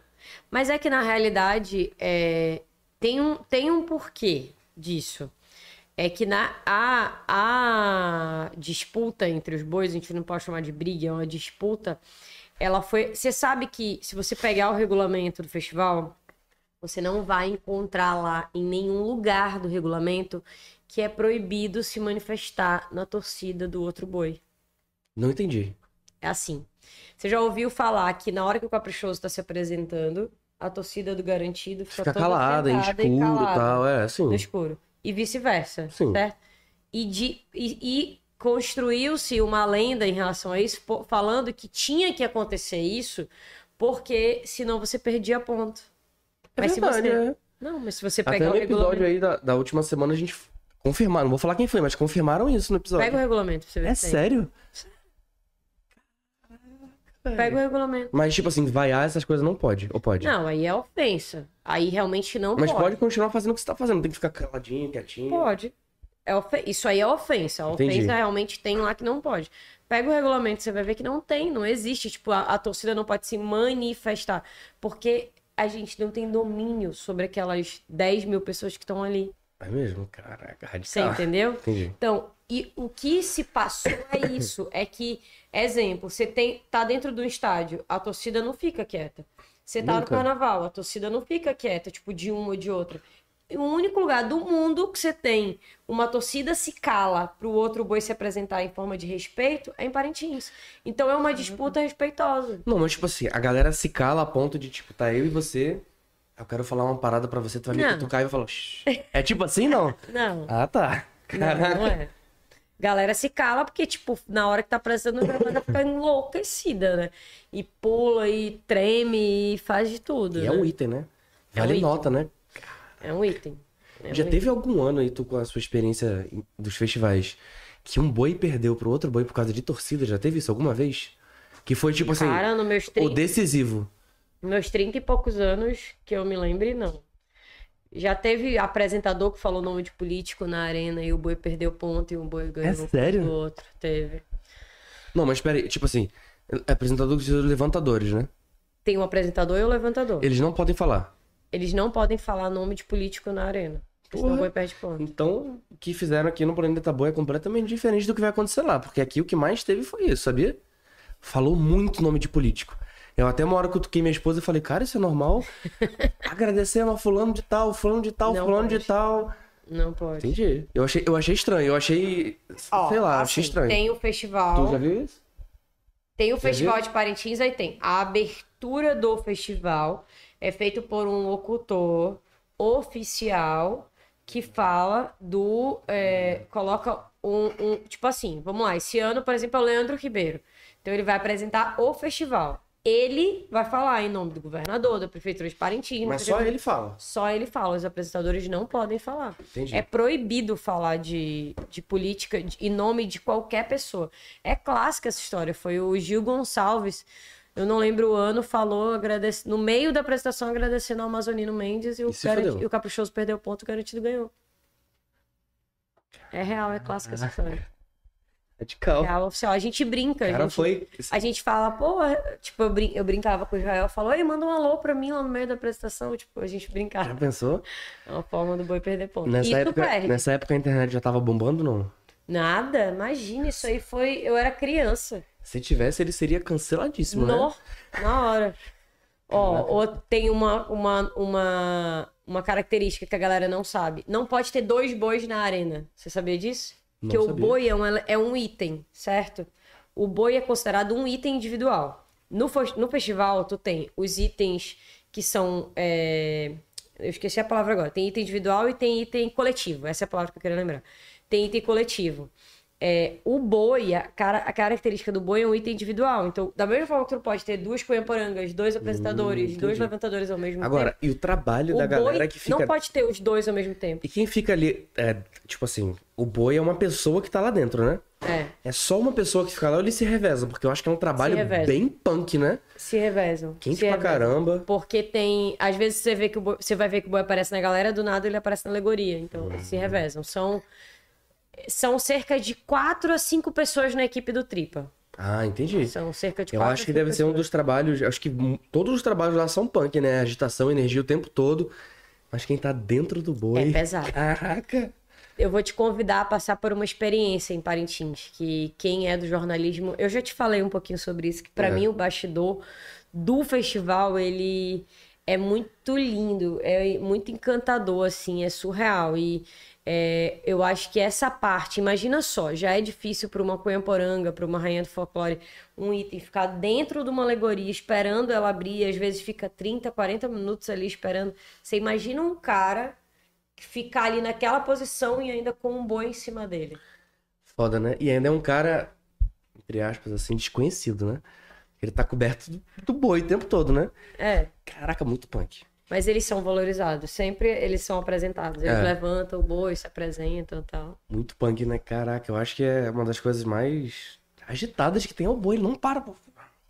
Mas é que na realidade é, tem, um, tem um porquê disso. É que na a, a disputa entre os bois, a gente não pode chamar de briga, é uma disputa. Ela foi. Você sabe que se você pegar o regulamento do festival, você não vai encontrar lá em nenhum lugar do regulamento que é proibido se manifestar na torcida do outro boi. Não entendi. É assim. Você já ouviu falar que na hora que o Caprichoso está se apresentando, a torcida do Garantido fica, Fica calada, escuro e calada tal, é, assim. No escuro. E vice-versa, certo? E, de, e, e construiu-se uma lenda em relação a isso, falando que tinha que acontecer isso, porque senão você perdia ponto. É mas se verdade, você... é. Não, mas se você Até pegar no o regulamento... episódio aí da, da última semana a gente confirmaram, não vou falar quem foi, mas confirmaram isso no episódio. Pega o regulamento pra você ver É se tem. sério? Pega o regulamento. Mas, tipo assim, vaiar essas coisas não pode, ou pode? Não, aí é ofensa. Aí realmente não Mas pode. pode continuar fazendo o que você tá fazendo, não tem que ficar caladinho, quietinho. Pode. É Isso aí é ofensa. A Entendi. ofensa realmente tem lá que não pode. Pega o regulamento, você vai ver que não tem, não existe. Tipo, a, a torcida não pode se manifestar. Porque a gente não tem domínio sobre aquelas 10 mil pessoas que estão ali. É mesmo? Caraca, Você radical. entendeu? Entendi. Então, e o que se passou é isso. É que, exemplo, você tem, tá dentro do estádio, a torcida não fica quieta. Você tá no Nunca. carnaval, a torcida não fica quieta, tipo, de uma ou de outra. E O único lugar do mundo que você tem uma torcida se cala pro outro boi se apresentar em forma de respeito é em Parintins. Então é uma disputa respeitosa. Não, mas tipo assim, a galera se cala a ponto de, tipo, tá eu e você. Eu quero falar uma parada pra você, tu vai me cutucar e eu falo. "Shh". É tipo assim, não? Não. Ah, tá. Caraca. Não, não é. Galera se cala porque, tipo, na hora que tá apresentando, a gravata fica enlouquecida, né? E pula, e treme, e faz de tudo. E né? é um item, né? É um Vale item. nota, né? É um item. É Já um teve algum ano aí, tu, com a sua experiência dos festivais, que um boi perdeu pro outro boi por causa de torcida? Já teve isso alguma vez? Que foi tipo assim, Cara, nos meus o 30, decisivo. meus 30 e poucos anos, que eu me lembre, não. Já teve apresentador que falou nome de político na arena e o boi perdeu ponto e o boi ganhou É sério? do outro. Teve. Não, mas peraí, tipo assim, apresentador dos levantadores, né? Tem o apresentador e o levantador. Eles não podem falar. Eles não podem falar nome de político na arena. porque Senão o boi perde ponto. Então, o que fizeram aqui no Planeta Boa é completamente diferente do que vai acontecer lá. Porque aqui o que mais teve foi isso, sabia? Falou muito nome de político. Eu até uma hora cutuquei minha esposa e falei, cara, isso é normal? Agradecendo a fulano de tal, fulano de tal, Não fulano de pode. tal. Não pode. Entendi. Eu achei, eu achei estranho, eu achei. Ó, sei lá, assim, achei estranho. Tem o festival. Tu já viu isso? Tem o Festival viu? de Parintins, aí tem a abertura do festival, é feito por um locutor oficial que fala do. é, coloca um, um- Tipo assim, vamos lá, esse ano, por exemplo, é o Leandro Ribeiro. Então ele vai apresentar o festival. Ele vai falar em nome do governador, da Prefeitura de Parintins. Mas só ele fala. Só ele fala, os apresentadores não podem falar. Entendi. É proibido falar de, de política de- em nome de qualquer pessoa. É clássica essa história. Foi o Gil Gonçalves, eu não lembro o ano, falou agradece, no meio da apresentação agradecendo ao Amazonino Mendes e o, E garanti- e o Caprichoso perdeu o ponto, o garantido ganhou. É real, é clássica essa história. Radical. Real oficial. A gente brinca. O a cara gente- foi. a gente fala, pô, tipo, eu, brin- eu brincava com o Israel, falou, ei, manda um alô pra mim lá no meio da apresentação. Tipo, a gente Já brincava. pensou? É uma forma do boi perder ponto. Nessa época, perde. nessa época a internet já tava bombando, não? Nada, imagina, isso aí foi. Eu era criança. Se tivesse, ele seria canceladíssimo, né? No, na hora. Ó, ou tem uma, uma, uma, uma característica que a galera não sabe. Não pode ter dois bois na arena. Você sabia disso? Não Porque o sabia. boi é um, é um item, certo? O boi é considerado um item individual. No, no festival, tu tem os itens que são. é, Eu esqueci a palavra agora. Tem item individual e tem item coletivo. Essa é a palavra que eu queria lembrar. Tem item coletivo. É, o boi, a, cara- a característica do boi é um item individual. Então, da mesma forma que tu pode ter duas coiaporangas, dois apresentadores, dois Hum, entendi. levantadores ao mesmo Agora, tempo. e o trabalho da o galera boi que fica. não pode ter os dois ao mesmo tempo. E quem fica ali, é, tipo assim, o boi é uma pessoa que tá lá dentro, né? É, É só uma pessoa que fica lá ou ele se reveza? Porque eu acho que é um trabalho bem punk, né? se revezam. Quente se pra revezam. caramba. Porque tem. Às vezes você vê que o boi, você vai ver que o boi aparece na galera, do nada ele aparece na alegoria. Então, eles se revezam. São, são cerca de quatro a cinco pessoas na equipe do Tripa. Ah, entendi. São cerca de Eu acho que deve ser um pessoas. dos trabalhos. Acho que todos os trabalhos lá são punk, né? Agitação, energia o tempo todo. Mas quem tá dentro do boi. É pesado. Caraca! Eu vou te convidar a passar por uma experiência em Parintins, que quem é do jornalismo, eu já te falei um pouquinho sobre isso, que pra É. mim o bastidor do festival, ele é muito lindo, é muito encantador, assim, é surreal. E é, eu acho que essa parte, imagina só, já é difícil para uma Coiamporanga, para uma rainha do folclore, um item ficar dentro de uma alegoria, esperando ela abrir, às vezes fica 30, 40 minutos ali esperando. Você imagina um cara ficar ali naquela posição e ainda com um boi em cima dele. Foda, né? E ainda é um cara, entre aspas, assim, desconhecido, né? Ele tá coberto do boi o tempo todo, né? É, Caraca, muito punk. Mas eles são valorizados, sempre eles são apresentados. Eles É. levantam o boi, se apresentam e tal. Muito punk, né? Caraca, eu acho que é uma das coisas mais agitadas que tem é o boi. Ele não para, pô.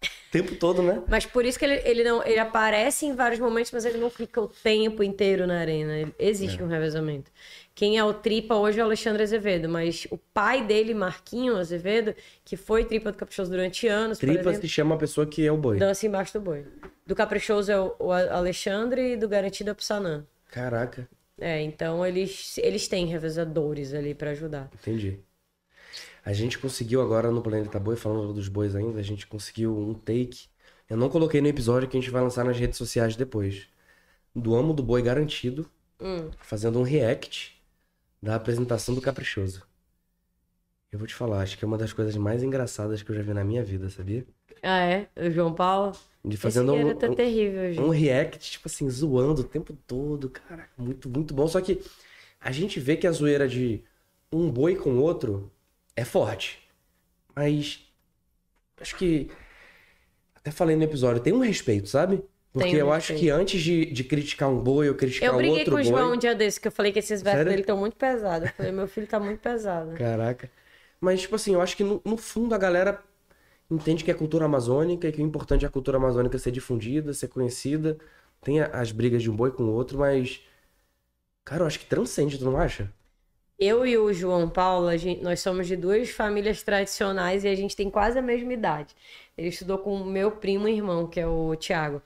O tempo todo, né? Mas por isso que ele, ele não ele aparece em vários momentos, mas ele não fica o tempo inteiro na arena. Existe um revezamento. Quem é o tripa hoje é o Alexandre Azevedo, mas o pai dele, Marquinho Azevedo, que foi tripa do Caprichoso durante anos, por Tripas exemplo, que chama a pessoa que é o boi. dança embaixo do boi. Do Caprichoso é o, o Alexandre e do Garantido é o Psanã. Caraca, É, então eles, eles têm revezadores ali pra ajudar. entendi. A gente conseguiu agora no Planeta Boi, falando dos bois ainda, a gente conseguiu um take. Eu não coloquei no episódio que a gente vai lançar nas redes sociais depois. Do Amo do Boi Garantido, Hum. fazendo um react da apresentação do Caprichoso. Eu vou te falar, acho que é uma das coisas mais engraçadas que eu já vi na minha vida, sabia? Ah, é? O João Paulo? De fazendo um, tá um- terrível, gente. um react, tipo assim, zoando o tempo todo, cara. Muito, muito bom. Só que a gente vê que a zoeira de um boi com outro é forte. Mas acho que até falei no episódio, tem um respeito, sabe? Porque Tem eu acho respeito. que antes de, de criticar um boi ou criticar Eu briguei outro com o boi. João um dia desse, que eu falei que esses versos Sério? dele estão muito pesados. Eu falei, meu filho tá muito pesado. Caraca. Mas, tipo assim, eu acho que no, no fundo a galera entende que é cultura amazônica e que o importante é a cultura amazônica ser difundida, ser conhecida. Tem as brigas de um boi com o outro, mas. Cara, eu acho que transcende, tu não acha? Eu e o João Paulo, gente- nós somos de duas famílias tradicionais e a gente tem quase a mesma idade. Ele estudou com o meu primo irmão, que é o Tiago.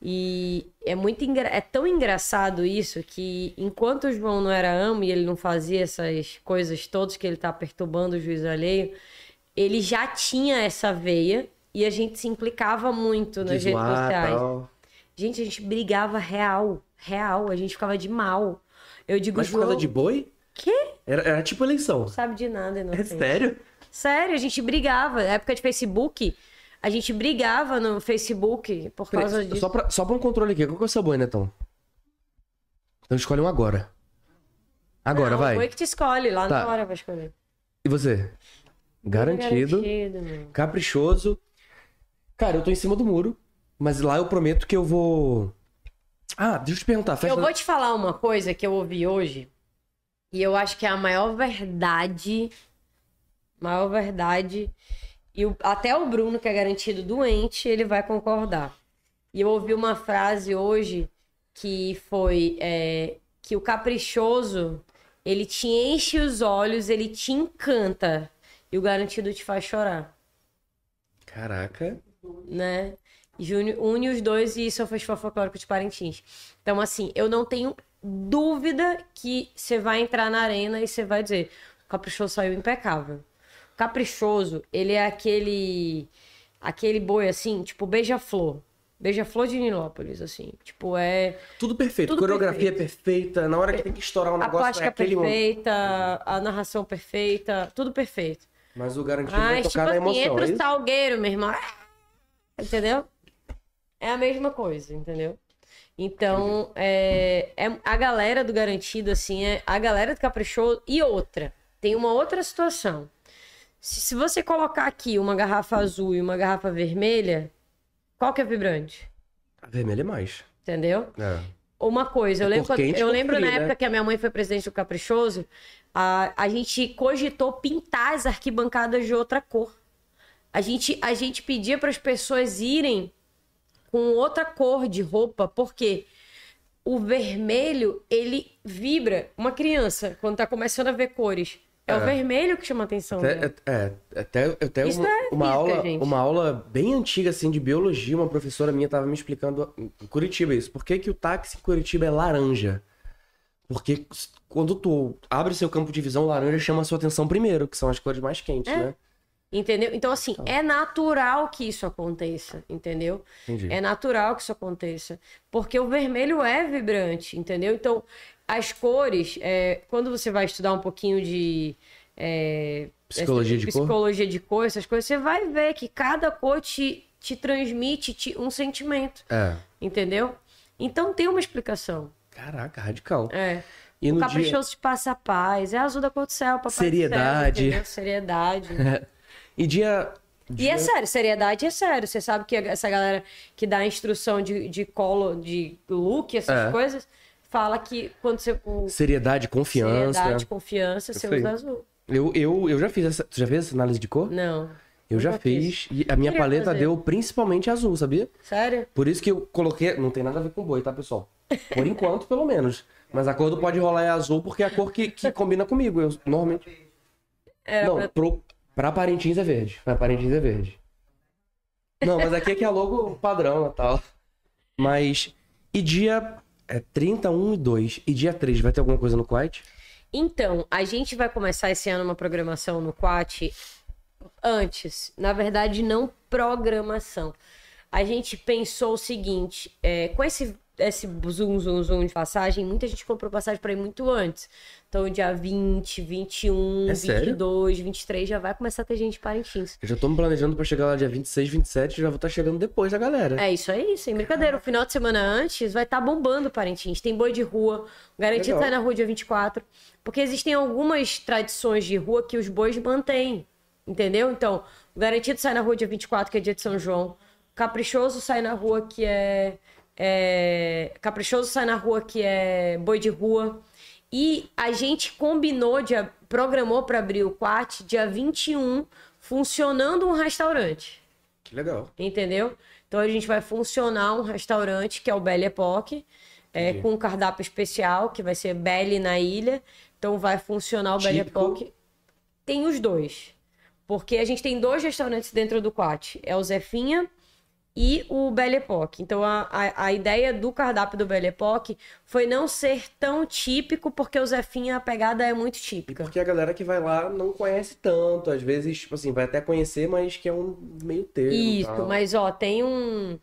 E é muito engra... é tão engraçado isso que enquanto o João não era amo e ele não fazia essas coisas todas que ele tá perturbando o juiz alheio, ele já tinha essa veia e a gente se implicava muito nas De redes sociais. tal. Gente, a gente brigava real, real, a gente ficava de mal. Eu digo, Mas por João, causa de boi? Quê? Era, era tipo eleição. Não sabe de nada, não É sério? Sério, a gente brigava. Na época de Facebook, a gente brigava no Facebook por causa disso. só, pra, só pra um controle aqui, qual que é o seu boi, Netão? Então escolhe um agora. Agora, não, vai. Foi que te escolhe, lá Tá. na hora vai escolher. E você? Garantido. Garantido, caprichoso. Cara, eu tô em cima do muro, mas lá eu prometo que eu vou. Ah, deixa eu te perguntar, festa. Eu vou te falar uma coisa que eu ouvi hoje, e eu acho que é a maior verdade, maior verdade, e o- até o Bruno, que é garantido doente, ele vai concordar. E eu ouvi uma frase hoje que foi é, que o caprichoso, ele te enche os olhos, ele te encanta, e o garantido te faz chorar Caraca. né? Une, une os dois e isso o Festival Folclórico de Parintins. Então, assim, eu não tenho dúvida que você vai entrar na arena e você vai dizer: o Caprichoso saiu impecável. Caprichoso, ele é aquele aquele boi assim, tipo beija-flor. Beija-flor de Nilópolis, assim. Tipo, é Tudo perfeito. Tudo Coreografia perfeita. Na hora que tem que estourar um a negócio, plástica é aquele momento. perfeita, a narração perfeita, tudo perfeito. Mas o garantido vai Mas, tipo tocar na assim, emoção. entra é o salgueiro, meu irmão. Entendeu? É a mesma coisa, entendeu? Então, é, é a galera do Garantido, assim, é a galera do Caprichoso. E outra, tem uma outra situação. Se, se você colocar aqui uma garrafa azul e uma garrafa vermelha, qual que é vibrante? A vermelha é mais. Entendeu? É. Uma coisa, eu É lembro, por quente eu lembro frio, na né? época que a minha mãe foi presidente do Caprichoso, a, a gente cogitou pintar as arquibancadas de outra cor. A gente, a gente pedia para as pessoas irem com outra cor de roupa, porque o vermelho, ele vibra. Uma criança, quando tá começando a ver cores, é, o É. vermelho que chama a atenção. Até, é, é, até, até Isso uma, é uma física, aula, gente. uma aula bem antiga, assim, de biologia, uma professora minha tava me explicando em Curitiba isso. Por que, que o táxi em Curitiba é laranja? Porque quando tu abre seu campo de visão, laranja chama a sua atenção primeiro, que são as cores mais quentes, É. né? Entendeu? Então, assim, é natural que isso aconteça, entendeu? Entendi. É natural que isso aconteça. Porque o vermelho é vibrante, entendeu? Então, as cores, é, quando você vai estudar um pouquinho de. é, Psicologia essa- de cor? psicologia de cor, essas coisas, você vai ver que cada cor te, te transmite te- um sentimento, É. entendeu? Então tem uma explicação. Caraca, radical. É. E o no dia... caprichoso te passa a paz, é azul da cor do céu, papai do céu, Seriedade. E dia... E é sério, seriedade é sério. Você sabe que essa galera que dá instrução de, de colo, de look, essas É. coisas, fala que quando você. Seriedade, confiança. seriedade, confiança, você usa azul. Eu, eu, eu já fiz essa... Tu já fez essa análise de cor? Não. Eu já nunca fiz. E a minha paleta fazer. deu principalmente azul, sabia? Sério? Por isso que eu coloquei. Não tem nada a ver com boi, tá, pessoal? Por enquanto, pelo menos. Mas a cor do pode rolar é azul porque é a cor que, que combina comigo. Eu normalmente. Era não, pra- pro, pra Parintins é verde. Pra Parintins é verde. Não, mas aqui é que é logo padrão Natal. Mas. E dia. É 31 e 2. E dia 3, vai ter alguma coisa no Quiet? Então, a gente vai começar esse ano uma programação no Quat antes. Na verdade, não programação. A gente pensou o seguinte: é, com esse esse zoom, zoom, zoom de passagem, muita gente comprou passagem pra ir muito antes. Então, dia 20, 21, É sério? 22, 23, já vai começar a ter gente em Parintins. Eu já tô me planejando pra chegar lá dia 26, 27 e já vou estar chegando depois da galera. É isso aí, sem brincadeira. O final de semana antes vai estar bombando Parintins. Tem boi de rua, garantido Legal. sai na rua dia 24. Porque existem algumas tradições de rua que os bois mantêm. Entendeu? Então, o garantido sai na rua dia 24, que é dia de São João. Caprichoso sai na rua, que é. É... Caprichoso sai na rua, que é boi de rua. E a gente combinou, de, programou para abrir o Quat dia 21, funcionando um restaurante. Que legal. Entendeu? Então a gente vai funcionar um restaurante que é o Belle Époque, é, com um cardápio especial, que vai ser Belle na ilha. Então vai funcionar o Belle. Époque. Tem os dois. Porque a gente tem dois restaurantes dentro do Quat. É o Zefinha e o Belle Époque. Então a, a, a ideia do cardápio do Belle Époque foi não ser tão típico, porque o Zefinha, a pegada é muito E típica. porque a galera que vai lá não conhece tanto, às vezes, tipo assim, vai até conhecer, mas que é um meio termo. e Isso, tal. mas ó, tem um.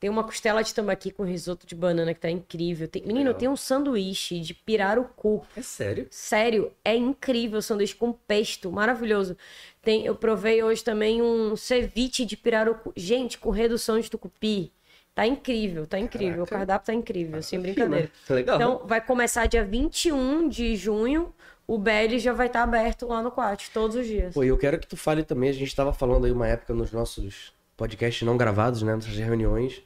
Tem uma costela de tambaqui com risoto de banana que tá incrível. Tem, menino, tem um sanduíche de pirarucu. É sério? Sério, é incrível o sanduíche com pesto, maravilhoso. Tem, eu provei hoje também um ceviche de pirarucu. Gente, com redução de tucupi. Tá incrível, tá incrível. O Caraca. cardápio tá incrível, sem Fina. brincadeira. Legal. Então, vai começar dia 21 de junho. O Belly já vai estar aberto lá no Quat, todos os dias. Pô, e eu quero que tu fale também, a gente tava falando aí uma época nos nossos podcasts não gravados, né, nossas reuniões,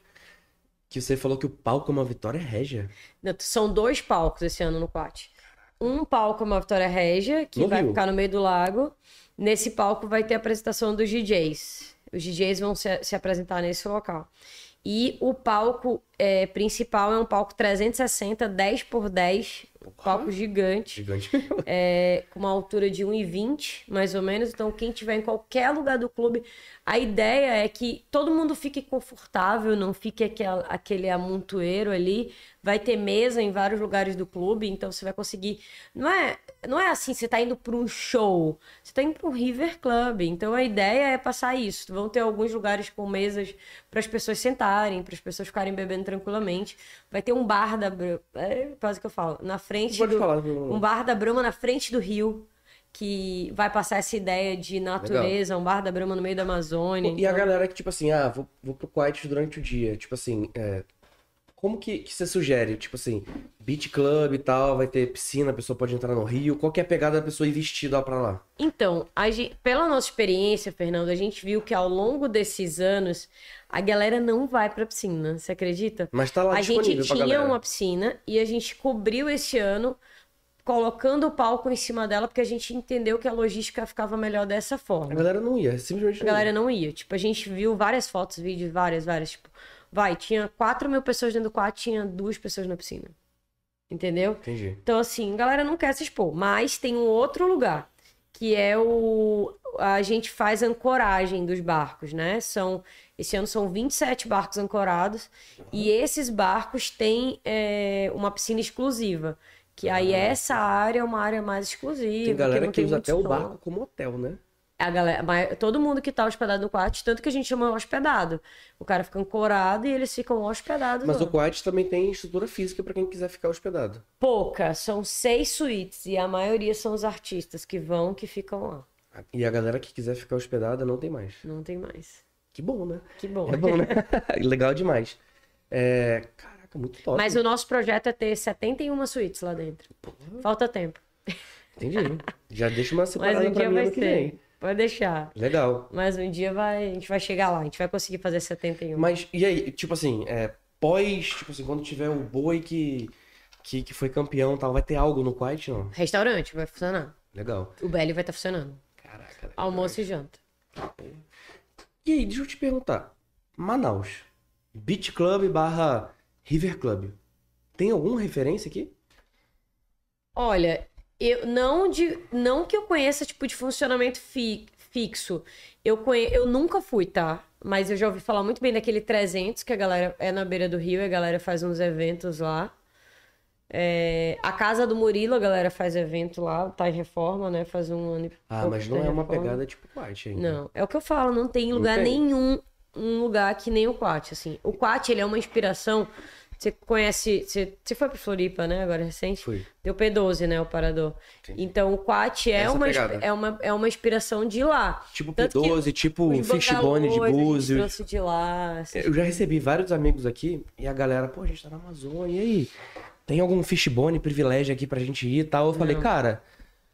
que você falou que o palco é uma vitória régia. Não, São dois palcos esse ano no Quat. Um palco é uma Vitória Régia, que No vai Rio. ficar no meio do lago. Nesse palco vai ter a apresentação dos DJs. Os DJs vão se, se apresentar nesse local. E o palco é, principal é um palco 360, 10 por 10, um palco gigante, Gigante. é, com uma altura de 1,20 mais ou menos. Então, quem tiver em qualquer lugar do clube, a ideia é que todo mundo fique confortável, não fique aquele, aquele amontoeiro ali. Vai ter mesa em vários lugares do clube, então você vai conseguir. Não é, não é assim, você tá indo para um show, você tá indo para um River Club. Então a ideia é passar isso. Vão ter alguns lugares com mesas para as pessoas sentarem, para as pessoas ficarem bebendo tranquilamente. Vai ter um bar da. É quase que eu falo. Na frente Pode do, falar. um bar da Brahma na frente do rio, que vai passar essa ideia de natureza, um bar da Brahma no meio da Amazônia. E a então- galera que, tipo assim, ah, vou, vou pro Quiet durante o dia. Tipo assim, é, como que, que você sugere? Tipo assim, beach club e tal, vai ter piscina, a pessoa pode entrar no rio. Qual que é a pegada da pessoa ir vestida pra lá? Então, a gen- pela nossa experiência, Fernando, a gente viu que ao longo desses anos a galera não vai pra piscina, você acredita? Mas tá lá a gente tinha galera. uma piscina e a gente cobriu esse ano colocando o palco em cima dela porque a gente entendeu que a logística ficava melhor dessa forma. A galera não ia, simplesmente A não galera ia. não ia. Tipo, a gente viu várias fotos, vídeos, várias, várias. Tipo, vai, tinha 4 mil pessoas dentro do quarto, tinha duas pessoas na piscina. Entendeu? Entendi. Então, assim, a galera não quer se expor. Mas tem um outro lugar, que é o. A gente faz ancoragem dos barcos, né? São. Esse ano são 27 barcos ancorados. E esses barcos têm é, uma piscina exclusiva. Que aí essa área é uma área mais exclusiva. Tem galera que tem usa até o barco como hotel, né? A galera, todo mundo que tá hospedado no quarto, tanto que a gente chama hospedado. O cara fica ancorado e eles ficam hospedados. Mas lá. o Quiet também tem estrutura física pra quem quiser ficar hospedado. Pouca, são seis suítes e a maioria são os artistas que vão, que ficam lá. E a galera que quiser ficar hospedada não tem mais. Não tem mais. Que bom, né? Que bom. É bom, né? Legal demais. É... Caraca, muito top. Mas o nosso projeto é ter 71 suítes lá dentro. Falta tempo. Entendi. Já deixa uma Mas separada um pra mim ano que vem. Pode deixar. Legal. Mas um dia vai, a gente vai chegar lá, a gente vai conseguir fazer 71. Mas, e aí, tipo assim, é, pós, tipo assim, quando tiver o boi que, que, que foi campeão e tal, vai ter algo no Quiet, não? Restaurante vai funcionar. Legal. O Belly vai estar funcionando. Caraca. legal. Almoço e janta. E aí, deixa eu te perguntar. Manaus. Beach Club barra River Club. Tem alguma referência aqui? Olha, eu não de não que eu conheça tipo de funcionamento fi- fixo. Eu conhe, eu nunca fui, tá? Mas eu já ouvi falar muito bem daquele 300 que a galera é na beira do rio, a galera faz uns eventos lá. É, a casa do Murilo, a galera faz evento lá, tá em reforma, né? Faz um ano e Ah, mas não tá é uma reforma. pegada tipo Quiet ainda. Não, é o que eu falo, não tem lugar tem? nenhum um lugar que nem o Quat, assim. O Quat, ele é uma inspiração Você conhece. Você, você foi pro Floripa, né? Agora recente? Fui. O P12, né? O parador. Então o Quat é Essa uma, pegada. é, uma, é uma inspiração de lá. Tipo Tanto que P12, tipo Fishbone de Búzios. de lá. Eu já recebi vários amigos aqui e a galera, pô, a gente tá na Amazônia, e aí? Tem algum fishbone privilégio aqui pra gente ir e tal? Eu falei, cara,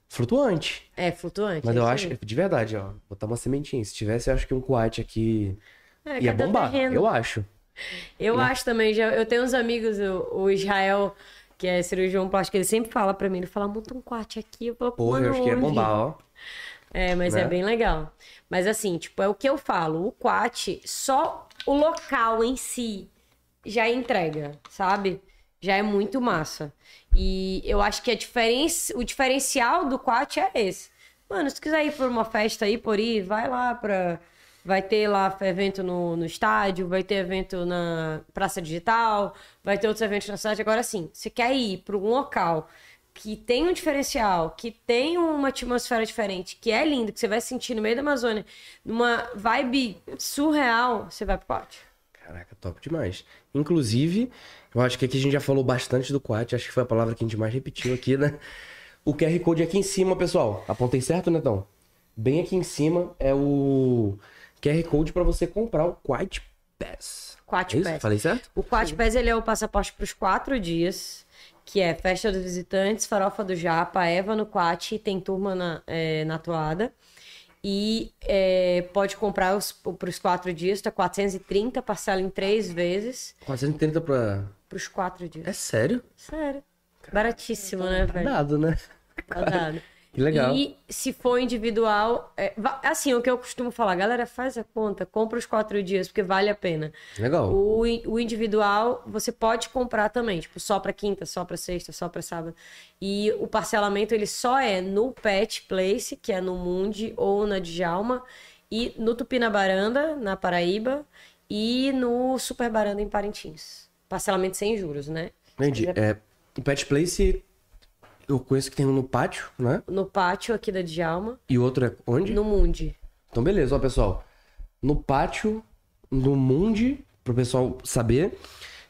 flutuante. É, flutuante. Mas é eu acho, aí. de verdade, ó, botar uma sementinha. Se tivesse, eu acho que um coate aqui É, ia bombar. terreno. Eu acho. Eu né? acho também, já, eu tenho uns amigos, o, o Israel, que é cirurgião plástico, ele sempre fala pra mim, ele fala, monta um quarto aqui. Eu falo, Porra, "Mano, eu acho que ia onde?" bombar, ó. É, mas né? é bem legal. Mas assim, tipo, é o que eu falo, o Quat, só o local em si já entrega, sabe? Já é muito massa. E eu acho que a diferença, o diferencial do Quat é esse. Mano, se tu quiser ir por uma festa aí, por ir, vai lá pra. Vai ter lá evento no, no estádio, vai ter evento na Praça Digital, vai ter outros eventos na cidade. Agora sim, você quer ir para um local que tem um diferencial, que tem uma atmosfera diferente, que é lindo, que você vai sentir no meio da Amazônia, numa vibe surreal, você vai pro Quat. Caraca, top demais. Inclusive, eu acho que aqui a gente já falou bastante do Quat, acho que foi a palavra que a gente mais repetiu aqui, né? O QR Code aqui em cima, pessoal. Apontei certo, Netão? Bem aqui em cima é o QR Code pra você comprar o Quat Pass. Quat É isso? Pass. Falei certo? O Quat Pass, ele é o passaporte para os quatro dias, que é Festa dos Visitantes, Farofa do Japa, Eva no Quat, e tem turma na, é, na toada. E é, pode comprar para os quatro dias, tá 430, parcela em três vezes, 430 pra. para os quatro dias. É sério? Sério. Baratíssimo, né, velho? Dado, né? Tá dado. Que legal. E se for individual, é, assim, o que eu costumo falar, galera, faz a conta, compra os quatro dias, porque vale a pena. Legal. O, o individual você pode comprar também, tipo, só pra quinta, só pra sexta, só pra sábado. E o parcelamento ele só é no Pet Place, que é no Mundi ou na Djalma, e no Tupinabaranda, na Paraíba, e no Super Baranda em Parintins. Parcelamento sem juros, né? Entendi. É, o Pet Place eu conheço que tem um no pátio, né? No pátio aqui da Djalma, E outro é onde? no Mundi. Então, beleza, ó, pessoal. No pátio, no Mundi, pro pessoal saber.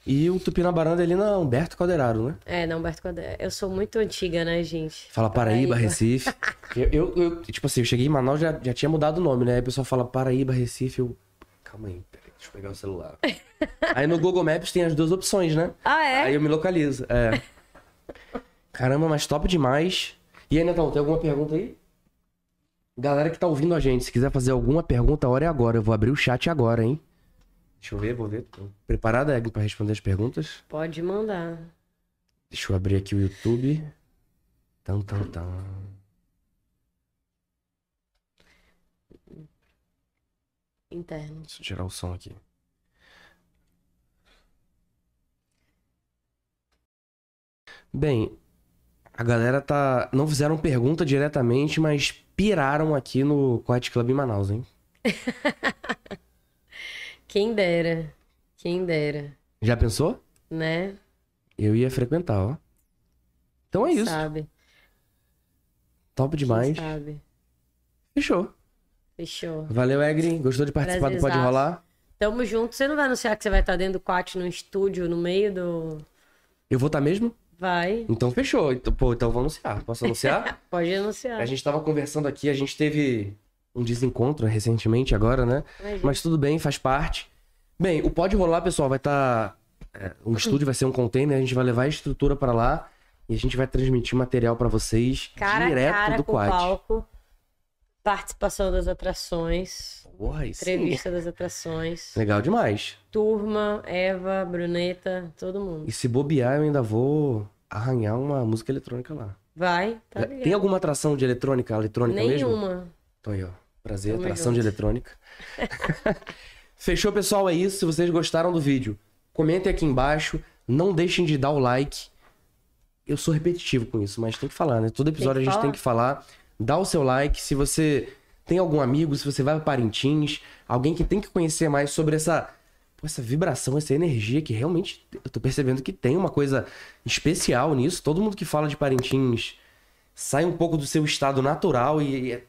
E o Tupinabaranda ali na Humberto Calderaro, né? É, não, Humberto Caldeira. Eu sou muito antiga, né, gente? Fala Paraíba, Recife. Eu, eu, eu, tipo assim, eu cheguei em Manaus já, já tinha mudado o nome, né? Aí o pessoal fala Paraíba, Recife. Eu. Calma aí, peraí, deixa eu pegar o celular. aí no Google Maps tem as duas opções, né? Ah, é? Aí eu me localizo. É. Caramba, mas top demais. E aí, Netão, tem alguma pergunta aí? Galera que tá ouvindo a gente, se quiser fazer alguma pergunta, a hora é agora. Eu vou abrir o chat agora, hein? Deixa eu ver, vou ver. Tô preparada, Egg, pra responder as perguntas? Pode mandar. Deixa eu abrir aqui o YouTube. Tam, tam, tam. Interno. Deixa eu tirar o som aqui. Bem, a galera tá. Não fizeram pergunta diretamente, mas piraram aqui no Quiet Club em Manaus, hein? Quem dera. Quem dera. Já pensou? Né? Eu ia frequentar, ó. Então é isso. Sabe? Top Quem demais. sabe? Fechou. Fechou. Valeu, Egri. Gostou de participar do Pode. Rolar? Tamo junto. Você não vai anunciar que você vai estar dentro do quat no estúdio, no meio do. Eu vou estar mesmo? Vai. Então fechou. Então, pô, então eu vou anunciar. Posso anunciar? Pode anunciar. A gente tava conversando aqui, a gente teve um desencontro recentemente agora, né? Imagina. Mas tudo bem, faz parte. Bem, o Pode Rolar, pessoal, vai estar... o estúdio vai ser um container, a gente vai levar a estrutura pra lá e a gente vai transmitir material pra vocês Cara direto cara do com o Quad. palco. Participação das atrações. Porra, aí sim. Entrevista das atrações. Legal demais. Turma, Eva, Bruneta, todo mundo. E se bobear, eu ainda vou arranhar uma música eletrônica lá. Vai, tá ligado. Tem alguma atração de eletrônica, eletrônica mesmo? Nenhuma. Então aí, ó. Prazer, Tamo atração de eletrônica. Fechou, pessoal? É isso. Se vocês gostaram do vídeo, comentem aqui embaixo. Não deixem de dar o like. Eu sou repetitivo com isso, mas tem que falar, né? Todo episódio a gente falar. tem que falar. Dá o seu like. Se você tem algum amigo, se você vai para Parintins, alguém que tem que conhecer mais sobre essa, essa vibração, essa energia que realmente eu tô percebendo que tem uma coisa especial nisso. Todo mundo que fala de Parintins sai um pouco do seu estado natural e, e é,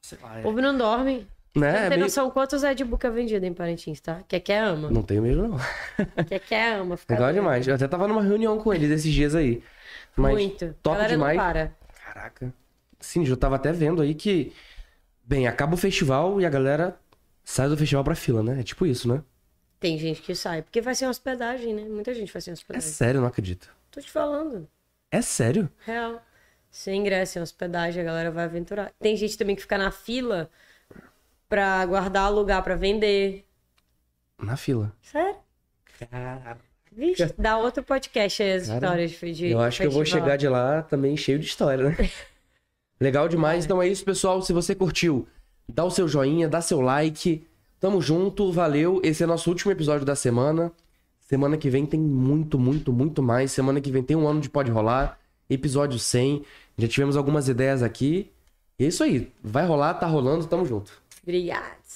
sei lá, O é- povo não dorme. Né? Não É tem meio- noção quantos Ed Book é vendido em Parintins, tá? Quer quer ama. Não tenho mesmo, não. Quer quer ama. Fica Legal demais. Eu até tava numa reunião com eles esses dias aí. Mas Muito. top demais. Caraca. Sim, eu tava até vendo aí que. Bem, acaba o festival e a galera sai do festival pra fila, né? É tipo isso, né? Tem gente que sai. Porque vai ser hospedagem, né? Muita gente vai ser É hospedagem. sério, não acredito. Tô te falando. É sério? Real. Sem ingresso, sem hospedagem, a galera vai aventurar. Tem gente também que fica na fila pra guardar lugar pra vender. Na fila. Sério? Vixe, dá outro podcast aí as Cara, histórias de de Eu acho que eu vou festival. chegar de lá também cheio de história, né? Legal demais. Então é isso, pessoal. Se você curtiu, dá o seu joinha, dá seu like. Tamo junto, valeu. Esse é nosso último episódio da semana. Semana que vem tem muito, muito, muito mais. Semana que vem tem um ano de Pode Rolar. Episódio 100. Já tivemos algumas ideias aqui. E é isso aí. Vai rolar, tá rolando, tamo junto. Obrigados.